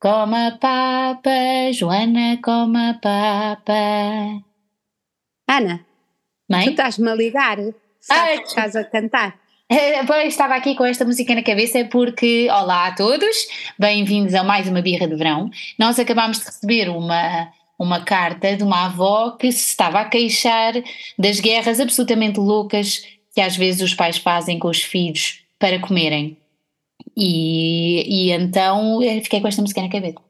Coma papa, Joana, coma papa. Ana, Mãe? tu estás-me a ligar? Sabes que estás a cantar? Pois estava aqui com esta música na cabeça porque, olá a todos, bem-vindos a mais uma birra de verão. Nós acabámos de receber uma, uma carta de uma avó que se estava a queixar das guerras absolutamente loucas que às vezes os pais fazem com os filhos para comerem. E, e então fiquei com esta música na cabeça.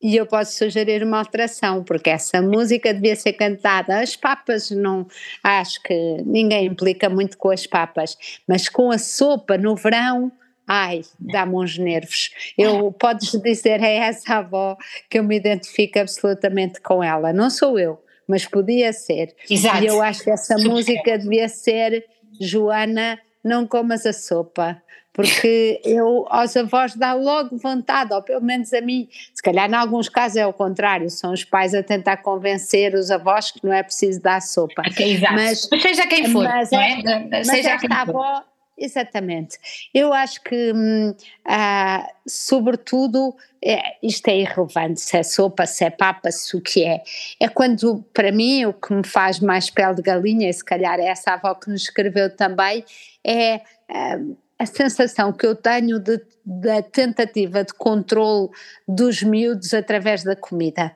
E eu posso sugerir uma alteração, porque essa música devia ser cantada. As papas não. Acho que ninguém implica muito com as papas, mas com a sopa no verão. Ai, dá-me uns nervos. Eu podes dizer a essa avó que eu me identifico absolutamente com ela. Não sou eu, mas podia ser. Exato. E eu acho que essa música devia ser Joana, não comas a sopa. Porque eu, aos avós dá logo vontade, ou pelo menos a mim, se calhar em alguns casos é o contrário, são os pais a tentar convencer os avós que não é preciso dar sopa. Ok, exato. Mas- Mas, seja quem for, mas não é- é? Mas seja esta quem for. avó, exatamente. Eu acho que, hum, ah, sobretudo, é, isto é irrelevante, se é sopa, se é papa, se o que é. É quando, para mim, o que me faz mais pele de galinha, e se calhar é essa avó que nos escreveu também, é ah, a sensação que eu tenho de, da tentativa de controle dos miúdos através da comida.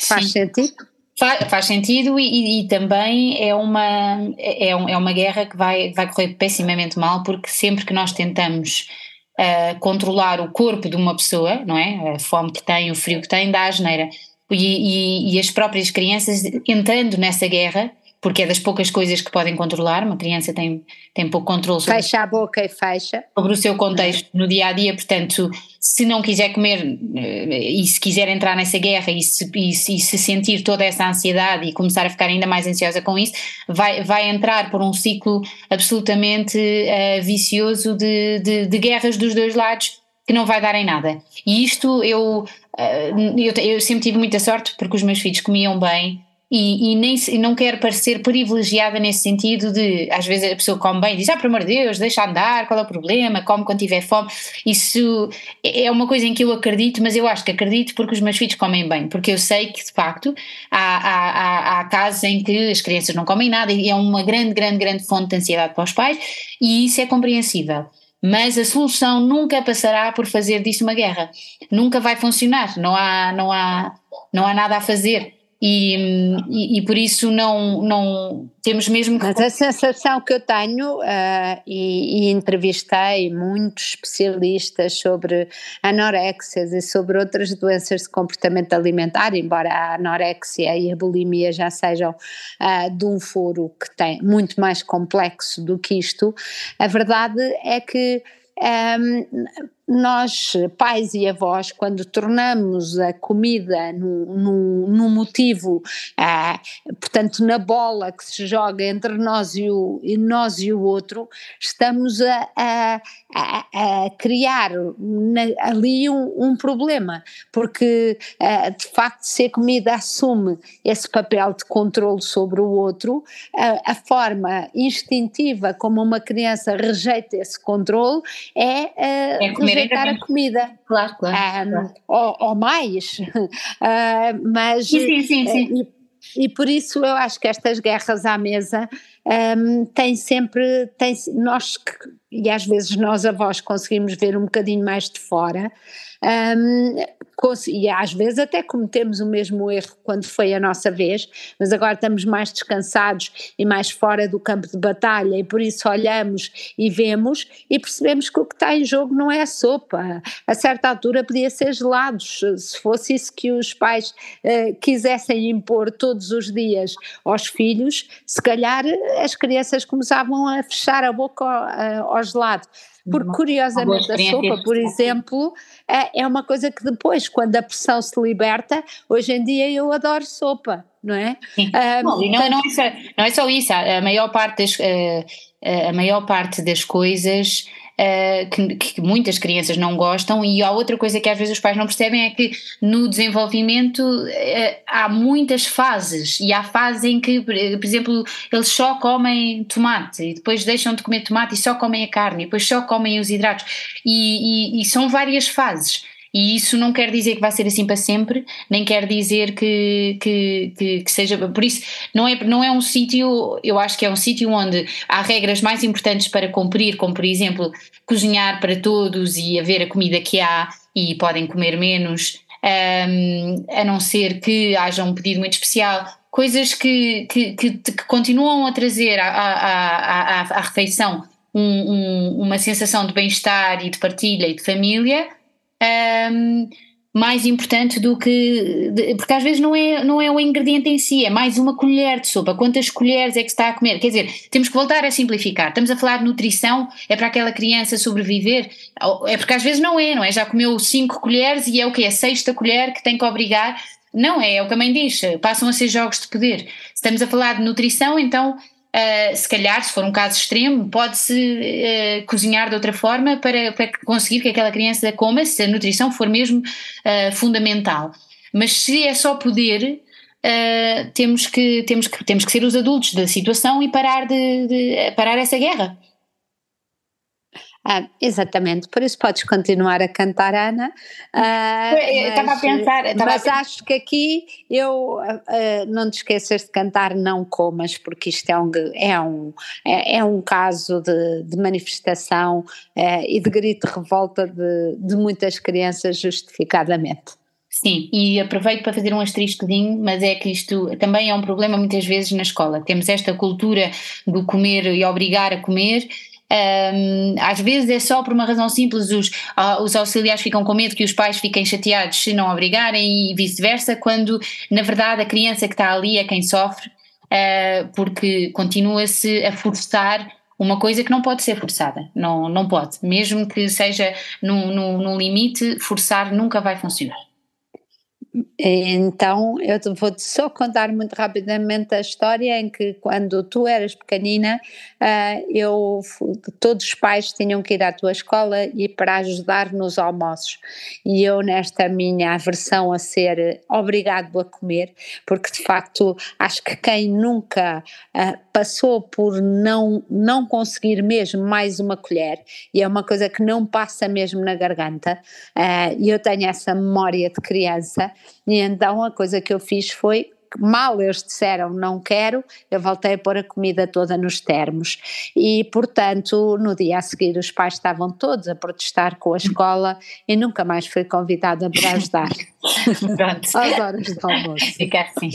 Faz Sim. sentido? Fa- Faz sentido e, e- também é uma, é, um- é uma guerra que vai, vai correr pessimamente mal porque sempre que nós tentamos ah, controlar o corpo de uma pessoa, não é? A fome que tem, o frio que tem, dá asneira. E, e, e as próprias crianças entrando nessa guerra, porque é das poucas coisas que podem controlar, uma criança tem, tem pouco controle sobre Fecha a boca e fecha. sobre o seu contexto no dia a dia, portanto, se não quiser comer eh, e se quiser entrar nessa guerra e se, e se- e se sentir toda essa ansiedade e começar a ficar ainda mais ansiosa com isso, vai, vai entrar por um ciclo absolutamente eh, vicioso de, de, de guerras dos dois lados que não vai dar em nada. E isto eu, eh, eu, eu sempre tive muita sorte porque os meus filhos comiam bem. E, e nem e não quero parecer privilegiada nesse sentido de às vezes a pessoa come bem e diz, ah, por amor de Deus, deixa andar, qual é o problema, come quando tiver fome. Isso é uma coisa em que eu acredito, mas eu acho que acredito porque os meus filhos comem bem, porque eu sei que de facto há, há, há, há casos em que as crianças não comem nada e é uma grande, grande, grande fonte de ansiedade para os pais e isso é compreensível. Mas a solução nunca passará por fazer disso uma guerra. Nunca vai funcionar, não há, não há, não há nada a fazer. E, e, por isso não, não temos mesmo que Mas a sensação que eu tenho, ah, e, e entrevistei muitos especialistas sobre anorexias e sobre outras doenças de comportamento alimentar, embora a anorexia e a bulimia já sejam ah, de um foro que tem muito mais complexo do que isto, a verdade é que ahm, nós, pais e avós, quando tornamos a comida num, num, motivo, ah, portanto, na bola que se joga entre nós e o, e nós e o outro, estamos a, a, a, a criar na- ali um, um problema, porque ah, de facto, se a comida assume esse papel de controle sobre o outro, a, a forma instintiva como uma criança rejeita esse controle é, ah, É comer ainda rejeitar a comida. Claro, claro. Ah, claro. ou, ou mais, Ah, mas Sim, sim, sim, sim. eh, e, e por isso eu acho que estas guerras à mesa hum, têm sempre, têm, nós que, e às vezes nós avós conseguimos ver um bocadinho mais de fora, cons- e às vezes até cometemos o mesmo erro quando foi a nossa vez, mas agora estamos mais descansados e mais fora do campo de batalha e por isso olhamos e vemos e percebemos que o que está em jogo não é a sopa, a certa altura podia ser gelados, se fosse isso que os pais eh, quisessem impor todos os dias aos filhos, se calhar eh, as crianças começavam a fechar a boca ao, eh, ao gelado. Porque curiosamente a sopa, por exemplo, é, é uma coisa que depois, quando a pressão se liberta, hoje em dia eu adoro sopa, não é? Sim. Ah, Bom, não, não, é só, não é só isso, a a maior parte das, eh, eh, a maior parte das coisas eh, que, que muitas crianças não gostam e há outra coisa que às vezes os pais não percebem é que no desenvolvimento eh, há muitas fases e há fases em que, por por exemplo, eles só comem tomate e depois deixam de comer tomate e só comem a carne e depois só comem os hidratos. E, e- e são várias fases E isso não quer dizer que vai ser assim para sempre, nem quer dizer que, que, que, que seja. Por isso, não é, não é um sítio, eu acho que é um sítio onde há regras mais importantes para cumprir, como por exemplo cozinhar para todos e haver a comida que há e podem comer menos, um, a não ser que haja um pedido muito especial. Coisas que, que, que, que continuam a trazer à, à, à, à refeição um, um, uma sensação de bem-estar e de partilha e de família um, mais importante do que. Porque às vezes não é, não é o ingrediente em si, é mais uma colher de sopa. Quantas colheres é que se está a comer? Quer dizer, temos que voltar a simplificar. Estamos a falar de nutrição, é para aquela criança sobreviver? É porque às vezes não é, não é? Já comeu cinco colheres e é o que? A sexta colher que tem que obrigar. Não, é, é o que a mãe diz, passam a ser jogos de poder. Estamos a falar de nutrição, então Uh, se calhar, se for um caso extremo, pode-se uh, cozinhar de outra forma para, para, conseguir que aquela criança coma, se a nutrição for mesmo uh, fundamental. Mas se é só poder, temos, que, temos, que, temos que ser os adultos da situação e parar, de, de parar essa guerra. Ah, exatamente, por isso podes continuar a cantar, Ana. Ah, estava a pensar. Mas a... acho que aqui eu ah, não te esqueças de cantar Não Comas, porque isto é um, é um, é, é um caso de, de manifestação é, e de grito de revolta de, de muitas crianças, justificadamente. Sim, e aproveito para fazer um asteriscozinho, mas é que isto também é um problema muitas vezes na escola. Temos esta cultura do comer e obrigar a comer um, às vezes é só por uma razão simples, os, uh, os auxiliares ficam com medo que os pais fiquem chateados se não obrigarem e vice-versa, quando na verdade a criança que está ali é quem sofre, uh, porque continua-se a forçar uma coisa que não pode ser forçada, não, não pode, mesmo que seja no, no limite, forçar nunca vai funcionar. Então, eu vou-te só contar muito rapidamente a história em que, quando tu eras pequenina, uh, eu, todos os pais tinham que ir à tua escola e para ajudar nos almoços. E eu, nesta minha aversão a ser obrigado a comer, porque de facto acho que quem nunca uh, passou por não, não conseguir mesmo mais uma colher, e é uma coisa que não passa mesmo na garganta, uh, e eu tenho essa memória de criança e então a coisa que eu fiz foi mal eles disseram não quero, eu voltei a pôr a comida toda nos termos. E, portanto, no dia a seguir os pais estavam todos a protestar com a escola e nunca mais fui convidada para ajudar. Pronto. Às horas do almoço. Fica assim.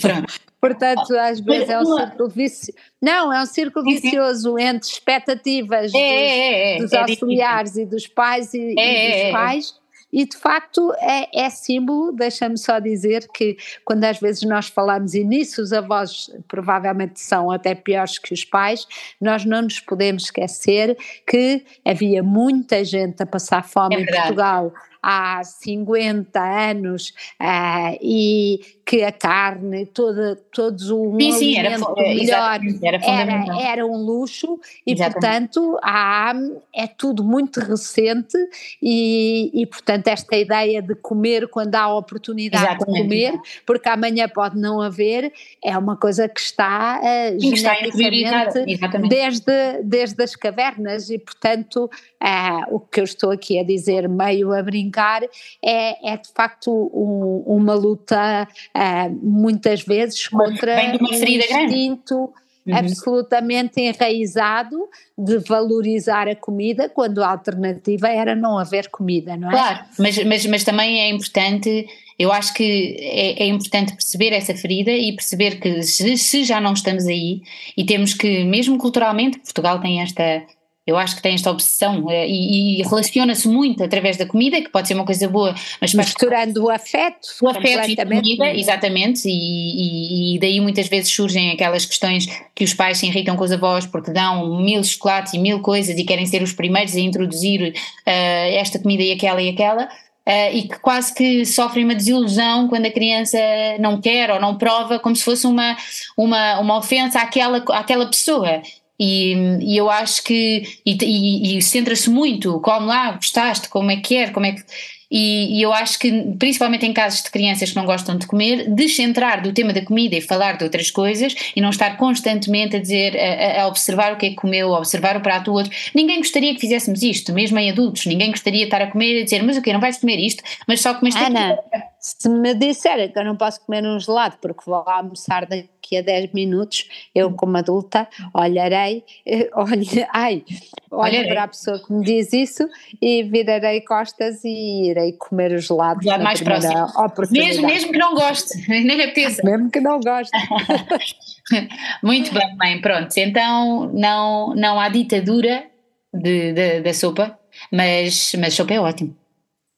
Pronto. Portanto, às vezes é um círculo vicioso. Não, é um círculo vicioso entre expectativas é, dos, é, é, dos é auxiliares e dos pais e, e é, dos pais e de facto é, é símbolo, deixa-me só dizer que quando às vezes nós falamos, e nisso os avós provavelmente são até piores que os pais, nós não nos podemos esquecer que havia muita gente a passar fome é em Portugal há 50 anos uh, e que a carne, toda, todos o sim, sim, era, melhor era, era, era, um luxo e exatamente. portanto há, é tudo muito recente e, e portanto esta ideia de comer quando há oportunidade exatamente. de comer, porque amanhã pode não haver, é uma coisa que está uh, geneticamente desde, desde as cavernas e portanto uh, o que eu estou aqui a dizer meio a brincar é, é de facto um, uma luta uh, muitas vezes contra um instinto uhum. absolutamente enraizado de valorizar a comida quando a alternativa era não haver comida, não é? Claro, mas, mas, mas também é importante, eu acho que é, é importante perceber essa ferida e perceber que se, se já não estamos aí e temos que, mesmo culturalmente, Portugal tem esta eu acho que tem esta obsessão eh, e, e relaciona-se muito através da comida, que pode ser uma coisa boa, mas misturando o afeto, o afeto e a comida, exatamente, e, e, daí muitas vezes surgem aquelas questões que os pais se irritam com os avós porque dão mil chocolates e mil coisas e querem ser os primeiros a introduzir uh, esta comida e aquela e aquela. Uh, e que quase que sofrem uma desilusão quando a criança não quer ou não prova, como se fosse uma, uma, uma ofensa àquela, àquela pessoa. E, e, eu acho que, e, e, e centra-se muito, como lá, gostaste, como é que é, como é que. E, e, eu acho que, principalmente em casos de crianças que não gostam de comer, descentrar do tema da comida e falar de outras coisas e não estar constantemente a dizer, a, a observar o que é que comeu, a observar o prato do outro. Ninguém gostaria que fizéssemos isto, mesmo em adultos. Ninguém gostaria de estar a comer e dizer, mas o que Não vais comer isto, mas só comeste Ana, se me disserem que eu não posso comer um gelado porque vou almoçar daqui a 10 minutos, eu como adulta olharei, eh, olhe, ai, olharei para a pessoa que me diz isso e virarei costas e irei comer o gelado. Já mais próximo. Mesmo, mesmo que não goste, nem apeteça. Mesmo que não goste. Muito bem, mãe, pronto. Então não, não há ditadura de, de, da sopa, mas, mas sopa é ótimo.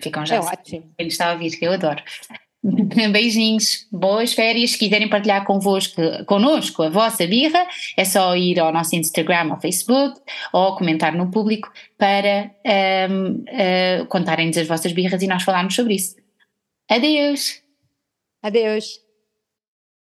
Ficam já. É ótimo. Quem está a ouvir, que eu adoro. Beijinhos, boas férias. Se quiserem partilhar convosco, connosco a vossa birra, é só ir ao nosso Instagram ou Facebook ou comentar no público para um, uh, eh, contarem-nos as vossas birras e nós falarmos sobre isso. Adeus! Adeus!